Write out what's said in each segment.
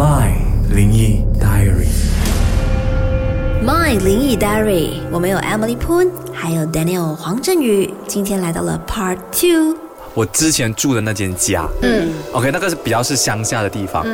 My 灵异 Diary。My 灵异 Diary，我们有 Emily Poon，还有 Daniel 黄振宇，今天来到了 Part Two。我之前住的那间家，嗯，OK，那个是比较是乡下的地方，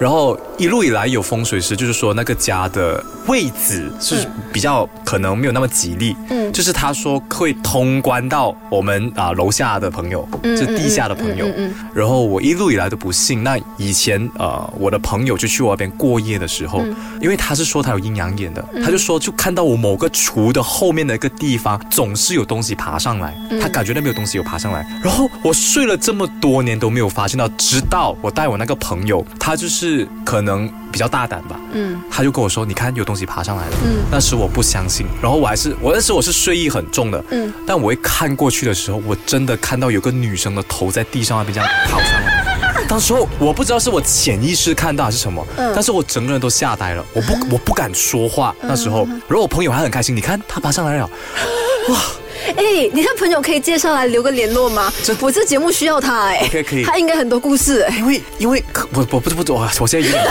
然后一路以来有风水师就是说那个家的位置是比较可能没有那么吉利，嗯，就是他说会通关到我们啊、楼下的朋友，就是地下的朋友，嗯然后我一路以来都不信，那以前呃我的朋友就去我那边过夜的时候，因为他是说他有阴阳眼的，他就说就看到我某个厨的后面的一个地方总是有东西爬上来，他感觉那边有东西有爬上来，然后我睡了这么多年都没有发现到，直到我带我那个朋友，他就是可能比较大胆吧，嗯，他就跟我说，你看有东西爬上来了，嗯，那时我不相信，然后我还是我那时我是睡意很重的，嗯，但我一看过去的时候，我真的看到有个女生的头在地上那边这样跑上来。当时候我不知道是我潜意识看到还是什么，但是我整个人都吓呆了，我不我不敢说话。那时候，然后我朋友还很开心，你看他爬上来了，哎，你看朋友可以介绍来留个联络吗？这？我这节目需要他哎。可以可以。他应该很多故事哎。因为因为我我不是不是我我现在有点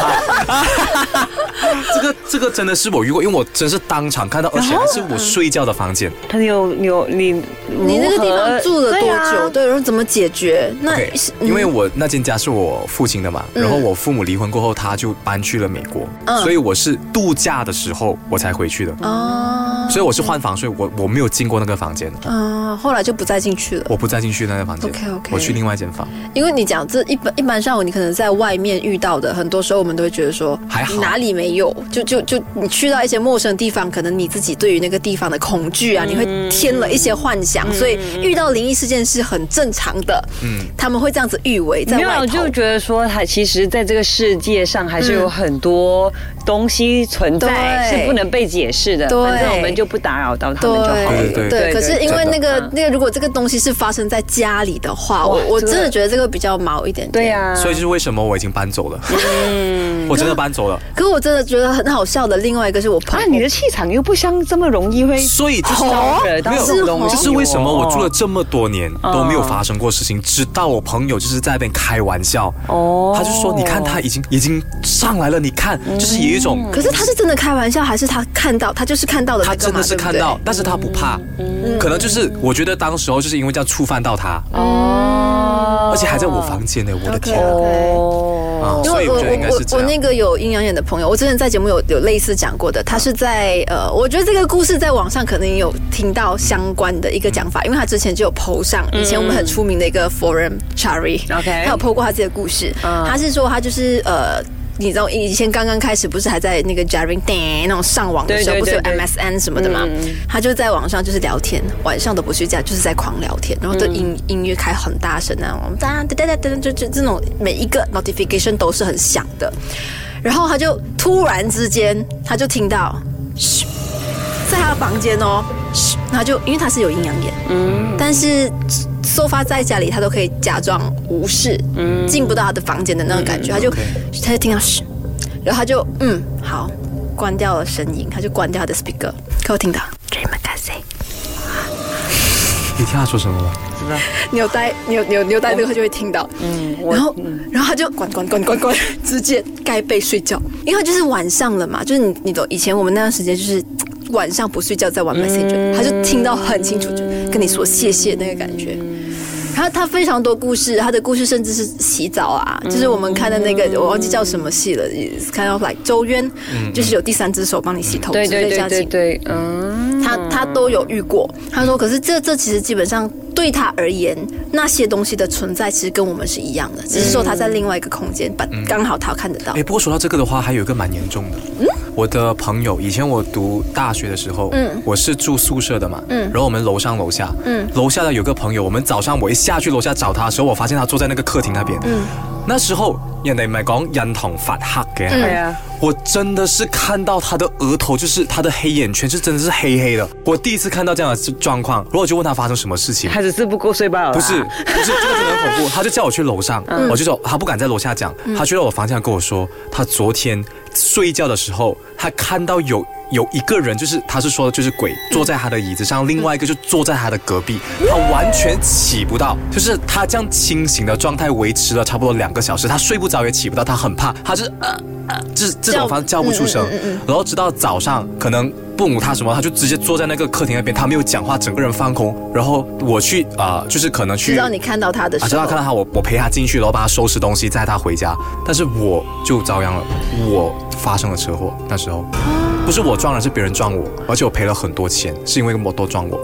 怕，这个这个真的是我遇过，因为我真是当场看到，而且还是我睡觉的房间。他有有你你那个地方住了多对啊。久？对，然后怎么解决？那因为我那间家是我父亲的嘛，然后我父母离婚过后，他就搬去了美国，所以我是度假的时候我才回去的，哦，所以我是换房所以，我我没有进过那个房间，嗯，后来就不再进去了。我不再进去那个房间 OK，OK 我去另外一间房。因为你讲这一般一般上，你可能在外面遇到的，很多时候我们都会觉得说，还好哪里没有，就就就你去到一些陌生地方，可能你自己对于那个地方的恐惧啊，你会添了一些幻想，所以遇到灵异事件是很正常的。嗯，他们会这样子誉为在没有，外头我就。觉得说，他其实在这个世界上还是有很多东西存在，对是不能被解释的。对反正我们就不打扰到他们就好了。对对对，可是因为那个嗯那个，如果这个东西是发生在家里的话，我我真的。觉得这个比较毛一点点。对呀，所以就是为什么我已经搬走了，我真的搬走了。可是我真的觉得很好笑的，另外一个是我朋啊，友，你的气场又不像这么容易会所以就是招惹到没有这种东西这是为什么我住了哦这么多年都没有发生过事情，直到我朋友就是在那边开玩笑，哦。他就说你看他已经已经上来了，你看就是有一种可是他是真的开玩笑，还是他看到？他就是看到的那个嘛他真的是看到，但是他不怕，可能就是我觉得当时候就是因为这样触犯到他，哦而且还在我房间呢，我的天啊！哦啊因为我所以我我我。那个有阴阳眼的朋友，我之前在节目有有类似讲过的，他是在呃，我觉得这个故事在网上可能也有听到相关的一个讲法，因为他之前就有 PO 上以前我们很出名的一个 Forum Chari，OK 他有 PO 过他自己的故事，嗯他是说他就是呃。你知道以前刚刚开始不是还在那个 Jarring 那种上网的时候，不是有 MSN 什么的吗？他就在网上就是聊天，晚上都不睡觉，就是在狂聊天，然后都音、音乐开很大声啊，哒哒哒哒哒，就就这种每一个 notification 都是很响的。然后他就突然之间，他就听到，嘘，在他的房间哦，嘘，他就因为他是有阴阳眼，嗯，但是收发在家里，他都可以假装无视，嗯，进不到他的房间的那种感觉，他就他就听到嘘，然后他就嗯好，关掉了声音，他就关掉他的 speaker，可我听到 dream a c a 你听他说什么吗？你有带你有你有你有带这个，他就会听到。嗯，然后，然后他就关关关关关，直接盖被睡觉，因为他就是晚上了嘛，就是你你懂，以前我们那段时间就是晚上不睡觉在玩 Messenger，、他就听到很清楚，就跟你说谢谢那个感觉。然后他非常多故事，他的故事甚至是洗澡啊，就是我们看的那个我忘记叫什么戏了，看到 like 周渊，就是有第三只手帮你洗头对对对对对，嗯，他他都有遇过。他说，可是这这其实基本上对他而言，那些东西的存在其实跟我们是一样的，只是说他在另外一个空间，把刚好他看得到哎，。不过说到这个的话，还有一个蛮严重的。我的朋友，以前我读大学的时候，嗯，我是住宿舍的嘛，嗯，然后我们楼上楼下，嗯，楼下的有个朋友，我们早上我一下去楼下找他的时候，我发现他坐在那个客厅那边，嗯，那时候人哋唔係講印堂发黑嘅，对啊，我真的是看到他的额头，就是他的黑眼圈是真的是黑黑的。我第一次看到这样的状况，然后我就问他发生什么事情。他只是不够睡罢了，不是，不是，这个真的很恐怖。他就叫我去楼上，我就说他不敢在楼下讲，他去到我房间跟我说，他昨天睡觉的时候，他看到有有一个人，就是他是说的就是鬼坐在他的椅子上，另外一个就坐在他的隔壁，他完全起不到，就是他这样清醒的状态维持了差不多两个小时，他睡不着也起不到，他很怕，他是呃呃，这这种方式叫不出声，然后直到早上可能。父母他什么，他就直接坐在那个客厅那边，他没有讲话，整个人放空。然后我去啊，就是可能去，直到你看到他的时候，直到看到他，我我陪他进去，然后帮他收拾东西，载他回家。但是我就遭殃了，我发生了车祸。那时候不是我撞人，是别人撞我，而且我赔了很多钱，是因为摩托撞我。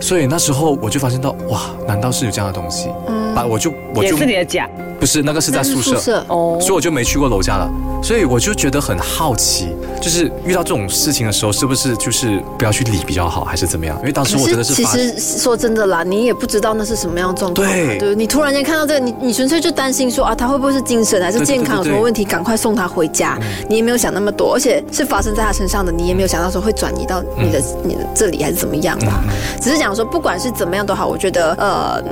所以那时候我就发现到，哇，难道是有这样的东西？把我就我就也是你的假，不是那个是在宿舍哦，所以我就没去过楼下了。所以我就觉得很好奇，就是遇到这种事情的时候，是不是就是不要去理比较好，还是怎么样？因为当时我真的是其实说真的啦，你也不知道那是什么样状况。对，对你突然间看到这个，你你纯粹就担心说啊，他会不会是精神还是健康有什么问题？赶快送他回家。你也没有想那么多，而且是发生在他身上的，你也没有想到说会转移到你的你的这里还是怎么样吧？只是讲说，不管是怎么样都好，我觉得呃。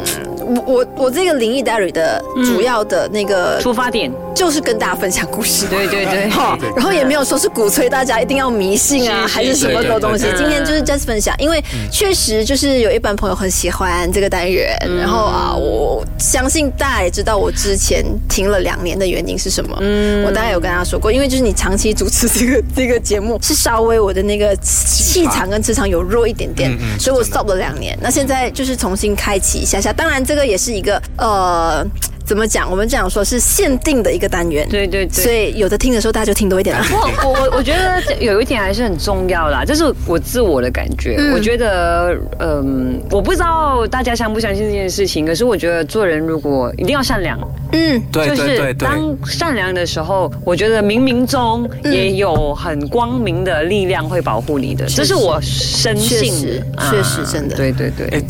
我我我这个灵异 diary 的主要的那个出发点就是跟大家分享故事，对对对，哈，然后也没有说是鼓吹大家一定要迷信啊，还是什么多东西。今天就是 just 分享，因为确实就是有一般朋友很喜欢这个单元，然后啊，我相信大家也知道我之前停了两年的原因是什么。嗯，我大概有跟他说过，因为就是你长期主持这个 这个节目，是稍微我的那个气场跟磁场有弱一点点，所以我 stop 了两年。那现在就是重新开启一下下，当然这个也是一个呃。怎么讲？我们讲说是限定的一个单元，对对对，所以有的听的时候大家就听多一点了。我我我觉得有一点还是很重要啦，这是我自我的感觉。我觉得，嗯，我不知道大家相不相信这件事情，可是我觉得做人如果一定要善良，嗯，对就是当善良的时候，我觉得冥冥中也有很光明的力量会保护你的，这是我深信，确实真的，对对对。哎，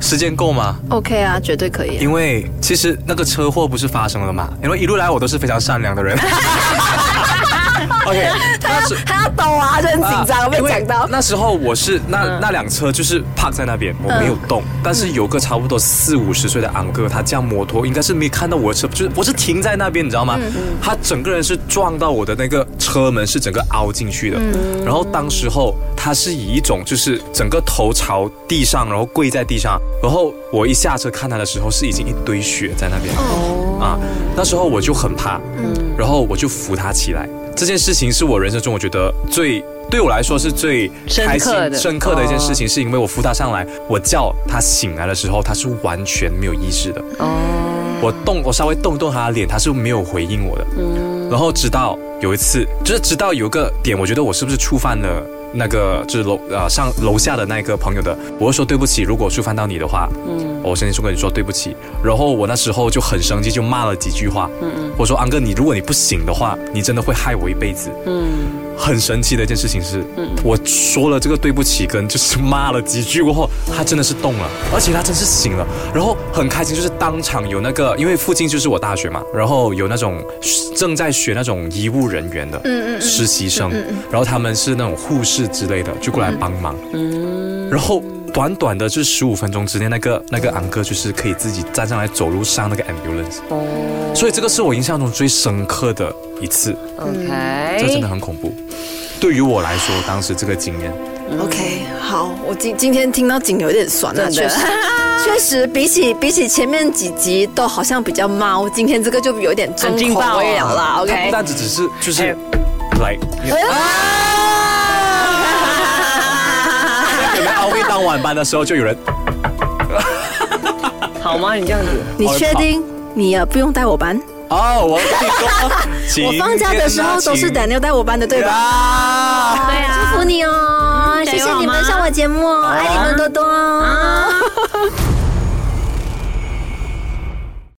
时间够吗？OK 啊，绝对可以。因为其实那个车祸不是发生了嘛？因为一路来我都是非常善良的人。OK，他要他要抖啊，就很紧张，被讲到。那时候我是那那辆车就是 park 在那边，我没有动。但是有个差不多四五十岁的昂哥，他驾摩托应该是没看到我的车，就是我是停在那边，你知道吗？他整个人是撞到我的那个车门，是整个凹进去的。然后当时候他是以一种就是整个头朝地上，然后跪在地上。然后我一下车看他的时候，是已经一堆血在那边。哦啊，那时候我就很怕。嗯，然后我就扶他起来。这件事情是我人生中我觉得最对我来说是最开心、深刻的一件事情，是因为我扶他上来，我叫他醒来的时候，他是完全没有意识的。哦，我动，我稍微动动他的脸，他是没有回应我的。嗯，然后直到有一次，就是直到有个点，我觉得我是不是触犯了。那个就是楼啊上楼下的那个朋友的，我会说对不起。如果触犯到你的话，嗯，我先说跟你说对不起。然后我那时候就很生气，就骂了几句话。嗯嗯，我说安哥，你如果你不醒的话，你真的会害我一辈子。嗯。很神奇的一件事情是，我说了这个对不起，跟就是骂了几句过后，他真的是动了，而且他真是醒了，然后很开心，就是当场有那个，因为附近就是我大学嘛，然后有那种正在学那种医务人员的实习生，然后他们是那种护士之类的，就过来帮忙，然后。短短的，就是十五分钟之内，那个那个昂哥就是可以自己站上来走路上那个 ambulance，哦，所以这个是我印象中最深刻的一次，OK，这真的很恐怖。对于我来说，当时这个经验，OK，好，我今今天听到颈有点酸了，确实，确实比起比起前面几集都好像比较猫，今天这个就有点重口味了啦，OK，不单只只是就是来。班的时候就有人，好吗？你这样子，你确定你也不用带我班？哦，我我放假的时候都是 Daniel 带我班的，对吧？对啊，祝福你哦，谢谢你们上我节目，爱你们多多。